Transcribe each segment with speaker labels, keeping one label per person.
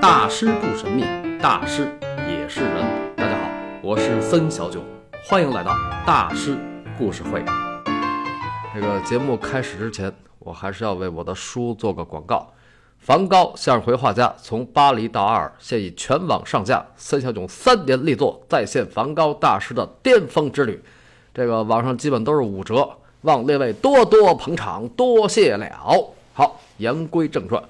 Speaker 1: 大师不神秘，大师也是人。大家好，我是森小九，欢迎来到大师故事会。这个节目开始之前，我还是要为我的书做个广告。梵高向日葵画家从巴黎到阿尔，现已全网上架。森小囧三年力作再现梵高大师的巅峰之旅，这个网上基本都是五折，望列位多多捧场，多谢了。好，言归正传。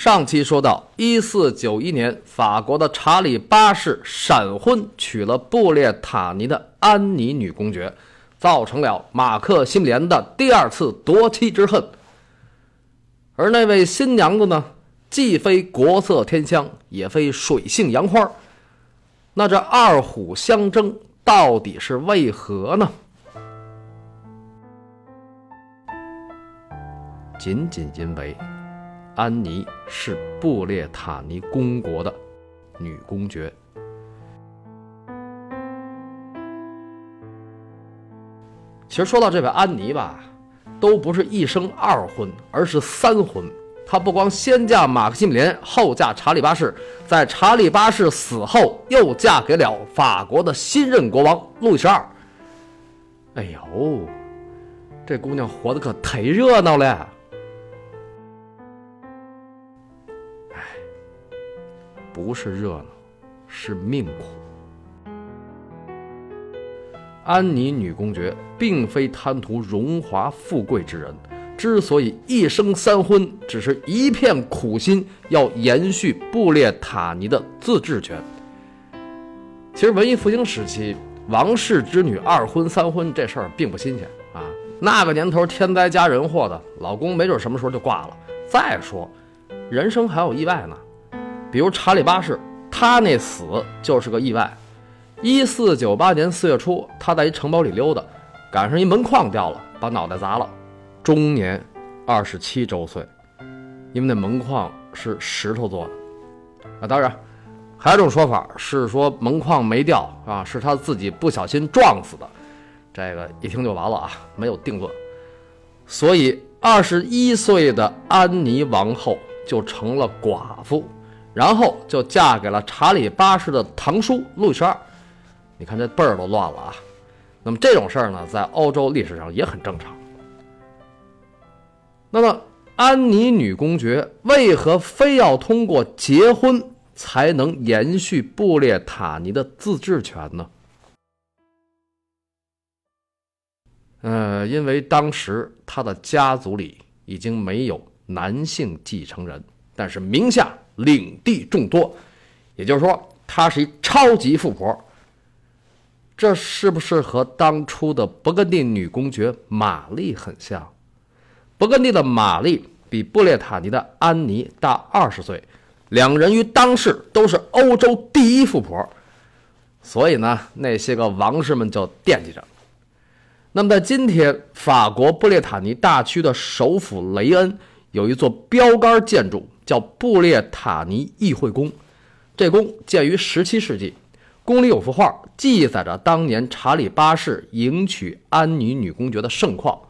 Speaker 1: 上期说到，一四九一年，法国的查理八世闪婚娶了布列塔尼的安妮女公爵，造成了马克西米连的第二次夺妻之恨。而那位新娘子呢，既非国色天香，也非水性杨花。那这二虎相争到底是为何呢？仅仅因为。安妮是布列塔尼公国的女公爵。其实说到这位安妮吧，都不是一生二婚，而是三婚。她不光先嫁马克西米连，后嫁查理八世，在查理八世死后，又嫁给了法国的新任国王路易十二。哎呦，这姑娘活得可忒热闹了。不是热闹，是命苦。安妮女公爵并非贪图荣华富贵之人，之所以一生三婚，只是一片苦心，要延续布列塔尼的自治权。其实文艺复兴时期，王室之女二婚三婚这事儿并不新鲜啊。那个年头天灾加人祸的，老公没准什么时候就挂了。再说，人生还有意外呢。比如查理八世，他那死就是个意外。一四九八年四月初，他在一城堡里溜达，赶上一门框掉了，把脑袋砸了，终年二十七周岁。因为那门框是石头做的啊。当然，还有一种说法是说门框没掉啊，是他自己不小心撞死的。这个一听就完了啊，没有定论。所以，二十一岁的安妮王后就成了寡妇。然后就嫁给了查理八世的堂叔路易十二，你看这辈儿都乱了啊。那么这种事儿呢，在欧洲历史上也很正常。那么安妮女公爵为何非要通过结婚才能延续布列塔尼的自治权呢？呃，因为当时她的家族里已经没有男性继承人，但是名下。领地众多，也就是说，她是一超级富婆。这是不是和当初的勃艮第女公爵玛丽很像？勃艮第的玛丽比布列塔尼的安妮大二十岁，两人于当世都是欧洲第一富婆，所以呢，那些个王室们就惦记着。那么，在今天，法国布列塔尼大区的首府雷恩有一座标杆建筑。叫布列塔尼议会宫，这宫建于十七世纪，宫里有幅画，记载着当年查理八世迎娶安妮女公爵的盛况。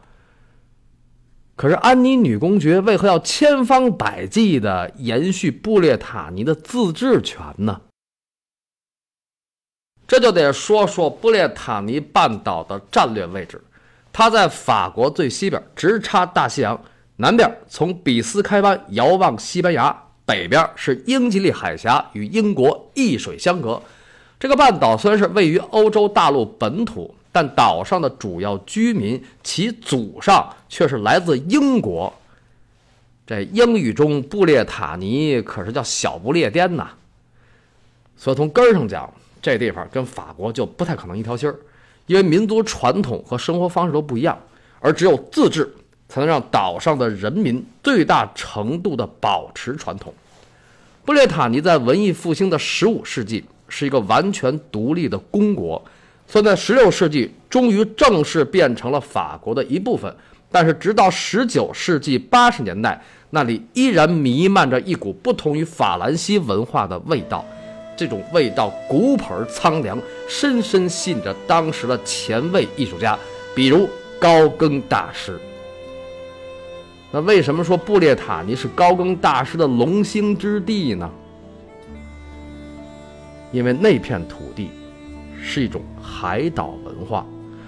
Speaker 1: 可是安妮女公爵为何要千方百计地延续布列塔尼的自治权呢？这就得说说布列塔尼半岛的战略位置，它在法国最西边，直插大西洋。南边从比斯开湾遥望西班牙，北边是英吉利海峡，与英国一水相隔。这个半岛虽然是位于欧洲大陆本土，但岛上的主要居民其祖上却是来自英国。这英语中布列塔尼可是叫小不列颠呐。所以从根儿上讲，这地方跟法国就不太可能一条心儿，因为民族传统和生活方式都不一样，而只有自治。才能让岛上的人民最大程度地保持传统。布列塔尼在文艺复兴的十五世纪是一个完全独立的公国，算在十六世纪终于正式变成了法国的一部分。但是，直到十九世纪八十年代，那里依然弥漫着一股不同于法兰西文化的味道。这种味道古朴而苍凉，深深吸引着当时的前卫艺术家，比如高更大师。那为什么说布列塔尼是高更大师的龙兴之地呢？因为那片土地是一种海岛文化。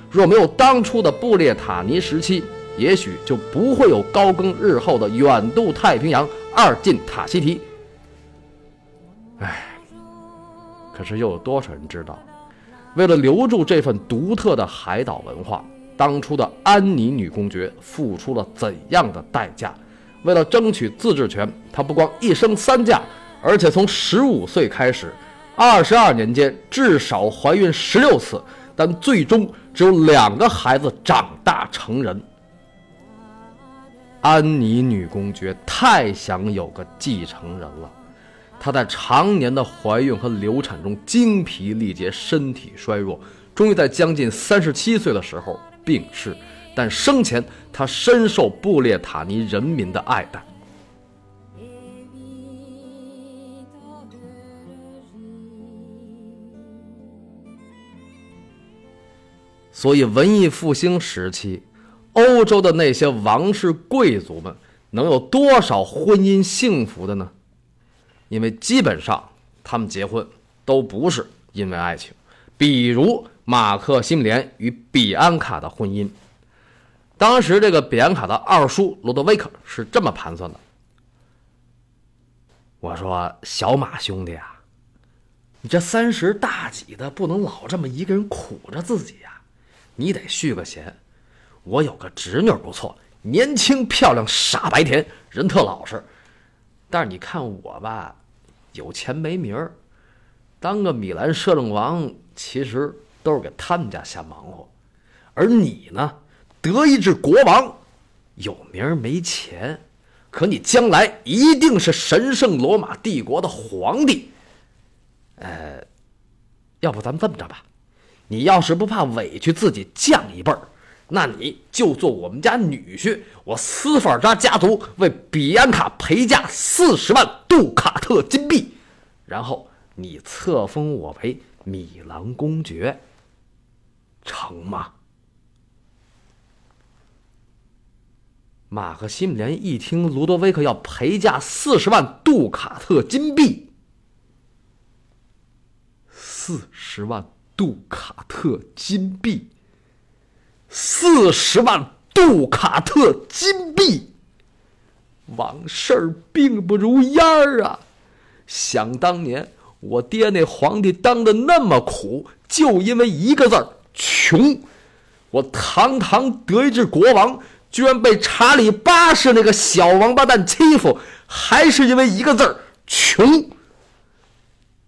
Speaker 1: 若没有当初的布列塔尼时期，也许就不会有高更日后的远渡太平洋、二进塔希提。唉，可是又有多少人知道，为了留住这份独特的海岛文化，当初的安妮女公爵付出了怎样的代价？为了争取自治权，她不光一生三嫁，而且从十五岁开始，二十二年间至少怀孕十六次。但最终只有两个孩子长大成人。安妮女公爵太想有个继承人了，她在常年的怀孕和流产中精疲力竭，身体衰弱，终于在将近三十七岁的时候病逝。但生前，他深受布列塔尼人民的爱戴。所以，文艺复兴时期，欧洲的那些王室贵族们能有多少婚姻幸福的呢？因为基本上他们结婚都不是因为爱情。比如马克西姆连与比安卡的婚姻，当时这个比安卡的二叔罗德维克是这么盘算的：“我说小马兄弟啊，你这三十大几的，不能老这么一个人苦着自己呀。”你得续个弦，我有个侄女不错，年轻漂亮，傻白甜，人特老实。但是你看我吧，有钱没名儿，当个米兰摄政王，其实都是给他们家瞎忙活。而你呢，德意志国王，有名没钱，可你将来一定是神圣罗马帝国的皇帝。呃，要不咱们这么着吧？你要是不怕委屈自己降一辈儿，那你就做我们家女婿。我斯法尔扎家族为比安卡陪嫁四十万杜卡特金币，然后你册封我为米兰公爵，成吗？马克西姆连一听卢多维克要陪嫁四十万杜卡特金币，四十万。杜卡特金币，四十万杜卡特金币，往事并不如烟儿啊！想当年，我爹那皇帝当的那么苦，就因为一个字儿——穷。我堂堂德意志国王，居然被查理八世那个小王八蛋欺负，还是因为一个字儿——穷。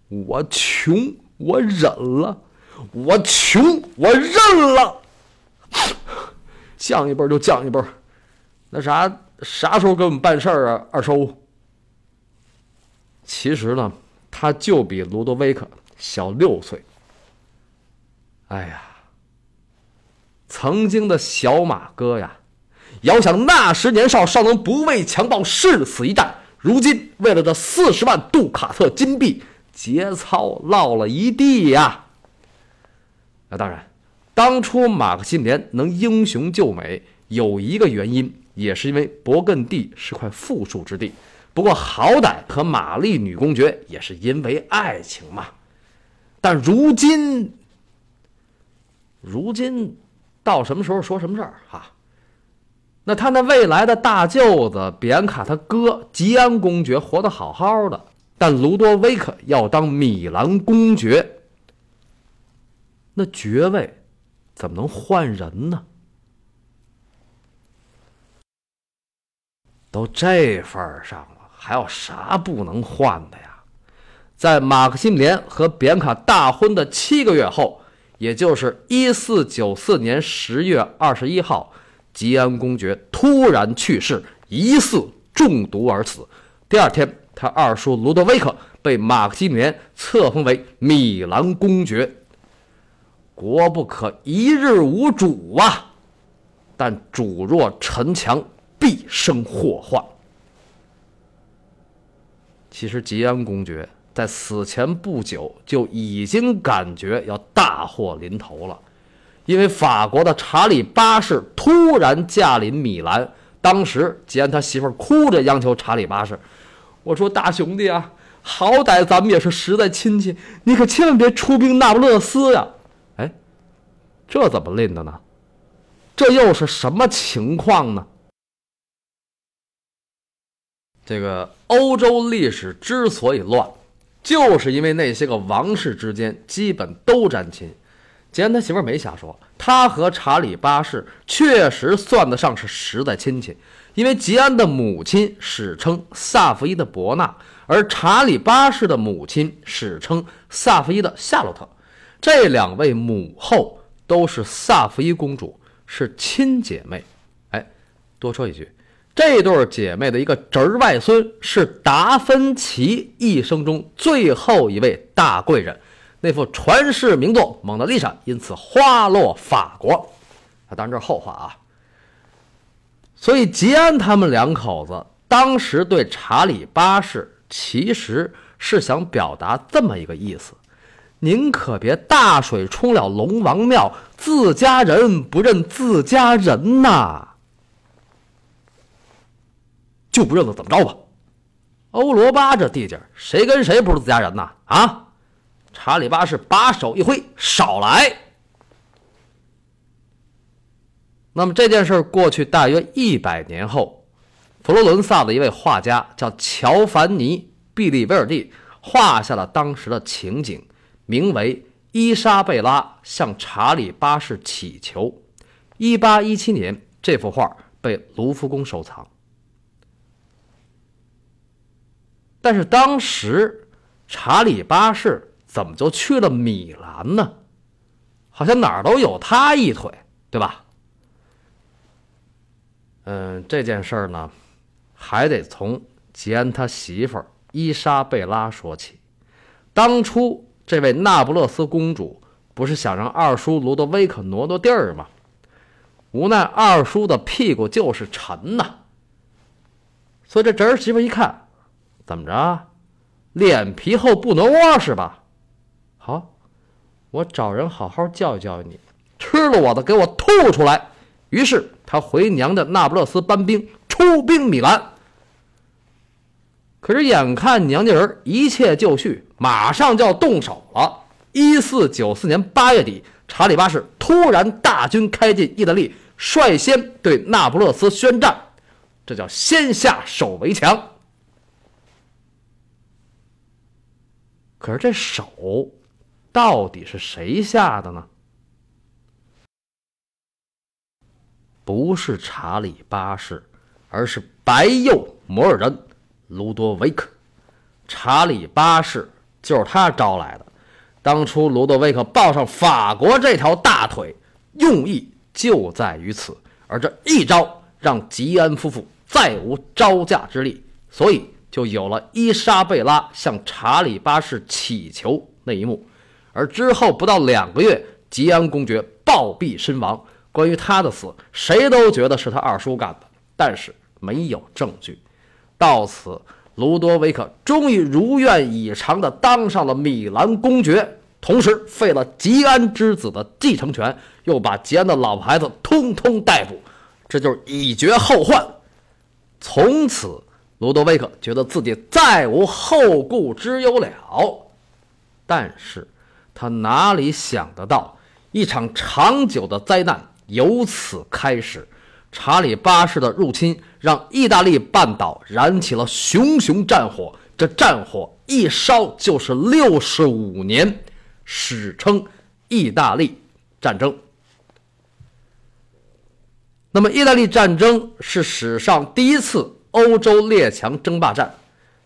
Speaker 1: 我穷，我忍了。我穷，我认了。降一辈就降一辈那啥，啥时候给我们办事儿啊，二叔？其实呢，他就比卢多维克小六岁。哎呀，曾经的小马哥呀，遥想那时年少，尚能不畏强暴，誓死一战。如今为了这四十万杜卡特金币，节操落了一地呀。那当然，当初马克西连能英雄救美，有一个原因，也是因为勃艮第是块富庶之地。不过好歹和玛丽女公爵也是因为爱情嘛。但如今，如今到什么时候说什么事儿哈？那他那未来的大舅子比安卡他哥吉安公爵活得好好的，但卢多维克要当米兰公爵。那爵位怎么能换人呢？都这份上了，还有啥不能换的呀？在马克西姆连和扁卡大婚的七个月后，也就是一四九四年十月二十一号，吉安公爵突然去世，疑似中毒而死。第二天，他二叔卢德维克被马克西姆连册封为米兰公爵。国不可一日无主啊！但主若臣强，必生祸患。其实吉安公爵在死前不久就已经感觉要大祸临头了，因为法国的查理八世突然驾临米兰。当时吉安他媳妇哭着央求查理八世：“我说大兄弟啊，好歹咱们也是实在亲戚，你可千万别出兵那不勒斯呀！哎，这怎么拎的呢？这又是什么情况呢？这个欧洲历史之所以乱，就是因为那些个王室之间基本都沾亲。吉安他媳妇没瞎说，他和查理八世确实算得上是实在亲戚。因为吉安的母亲史称萨伏伊的伯纳，而查理八世的母亲史称萨伏伊的夏洛特，这两位母后都是萨伏伊公主，是亲姐妹。哎，多说一句。这对姐妹的一个侄儿外孙是达芬奇一生中最后一位大贵人，那幅传世名作《蒙娜丽莎》因此花落法国。啊，当然这是后话啊。所以吉安他们两口子当时对查理八世其实是想表达这么一个意思：您可别大水冲了龙王庙，自家人不认自家人呐。就不认了，怎么着吧？欧罗巴这地界谁跟谁不是自家人呐？啊！查理八世把手一挥，少来。那么这件事过去大约一百年后，佛罗伦萨的一位画家叫乔凡尼·毕利维尔蒂，画下了当时的情景，名为《伊莎贝拉向查理八世乞求》。一八一七年，这幅画被卢浮宫收藏。但是当时，查理八世怎么就去了米兰呢？好像哪儿都有他一腿，对吧？嗯，这件事儿呢，还得从吉安他媳妇伊莎贝拉说起。当初这位那不勒斯公主不是想让二叔卢德威克挪挪地儿吗？无奈二叔的屁股就是沉呐，所以这侄儿媳妇一看。怎么着，脸皮厚不能窝是吧？好，我找人好好教育教育你，吃了我的给我吐出来。于是他回娘家那不勒斯搬兵，出兵米兰。可是眼看娘家人一切就绪，马上就要动手了。一四九四年八月底，查理八世突然大军开进意大利，率先对那不勒斯宣战，这叫先下手为强。可是这手到底是谁下的呢？不是查理八世，而是白右摩尔人卢多维克。查理八世就是他招来的。当初卢多维克抱上法国这条大腿，用意就在于此。而这一招让吉安夫妇再无招架之力，所以。就有了伊莎贝拉向查理八世乞求那一幕，而之后不到两个月，吉安公爵暴毙身亡。关于他的死，谁都觉得是他二叔干的，但是没有证据。到此，卢多维克终于如愿以偿地当上了米兰公爵，同时废了吉安之子的继承权，又把吉安的老婆孩子通通逮捕，这就是以绝后患。从此。卢多维克觉得自己再无后顾之忧了，但是他哪里想得到，一场长久的灾难由此开始。查理八世的入侵让意大利半岛燃起了熊熊战火，这战火一烧就是六十五年，史称意大利战争。那么，意大利战争是史上第一次。欧洲列强争霸战，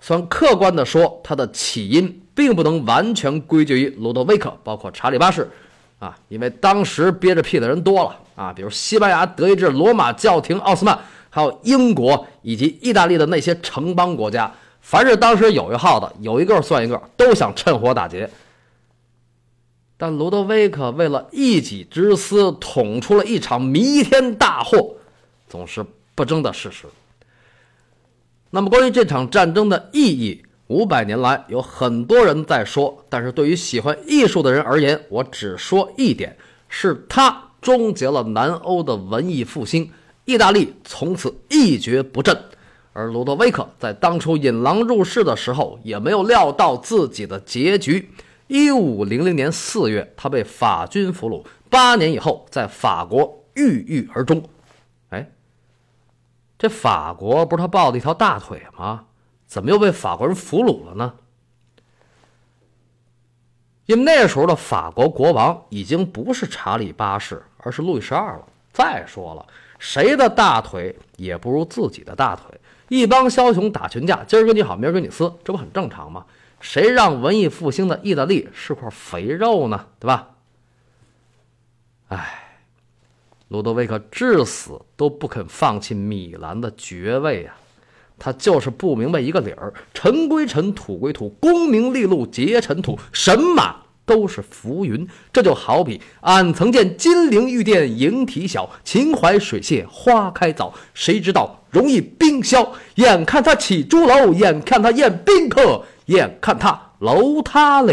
Speaker 1: 算客观的说，它的起因并不能完全归结于罗德威克，包括查理八世，啊，因为当时憋着屁的人多了啊，比如西班牙、德意志、罗马教廷、奥斯曼，还有英国以及意大利的那些城邦国家，凡是当时有一号的，有一个算一个，都想趁火打劫。但罗德威克为了一己之私，捅出了一场弥天大祸，总是不争的事实。那么，关于这场战争的意义，五百年来有很多人在说，但是对于喜欢艺术的人而言，我只说一点：是他终结了南欧的文艺复兴，意大利从此一蹶不振。而罗德维克在当初引狼入室的时候，也没有料到自己的结局。一五零零年四月，他被法军俘虏，八年以后在法国郁郁而终。这法国不是他抱的一条大腿吗？怎么又被法国人俘虏了呢？因为那时候的法国国王已经不是查理八世，而是路易十二了。再说了，谁的大腿也不如自己的大腿。一帮枭雄打群架，今儿跟你好，明儿跟你撕，这不很正常吗？谁让文艺复兴的意大利是块肥肉呢？对吧？哎，路德维克至死都不肯放弃米兰的爵位啊！他就是不明白一个理儿：尘归尘，土归土，功名利禄皆尘土，神马都是浮云。这就好比俺曾见金陵玉殿莺啼小，秦淮水榭花开早。谁知道容易冰消？眼看他起朱楼，眼看他宴宾客，眼看他楼塌了。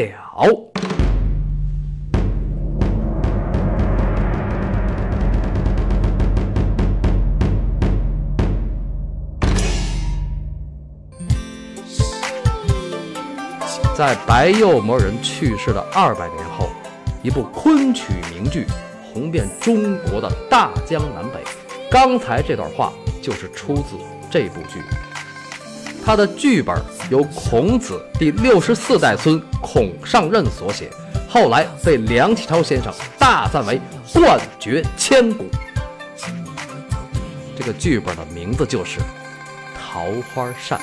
Speaker 1: 在白幼魔人去世的二百年后，一部昆曲名剧红遍中国的大江南北。刚才这段话就是出自这部剧。它的剧本由孔子第六十四代孙孔尚任所写，后来被梁启超先生大赞为冠绝千古。这个剧本的名字就是《桃花扇》。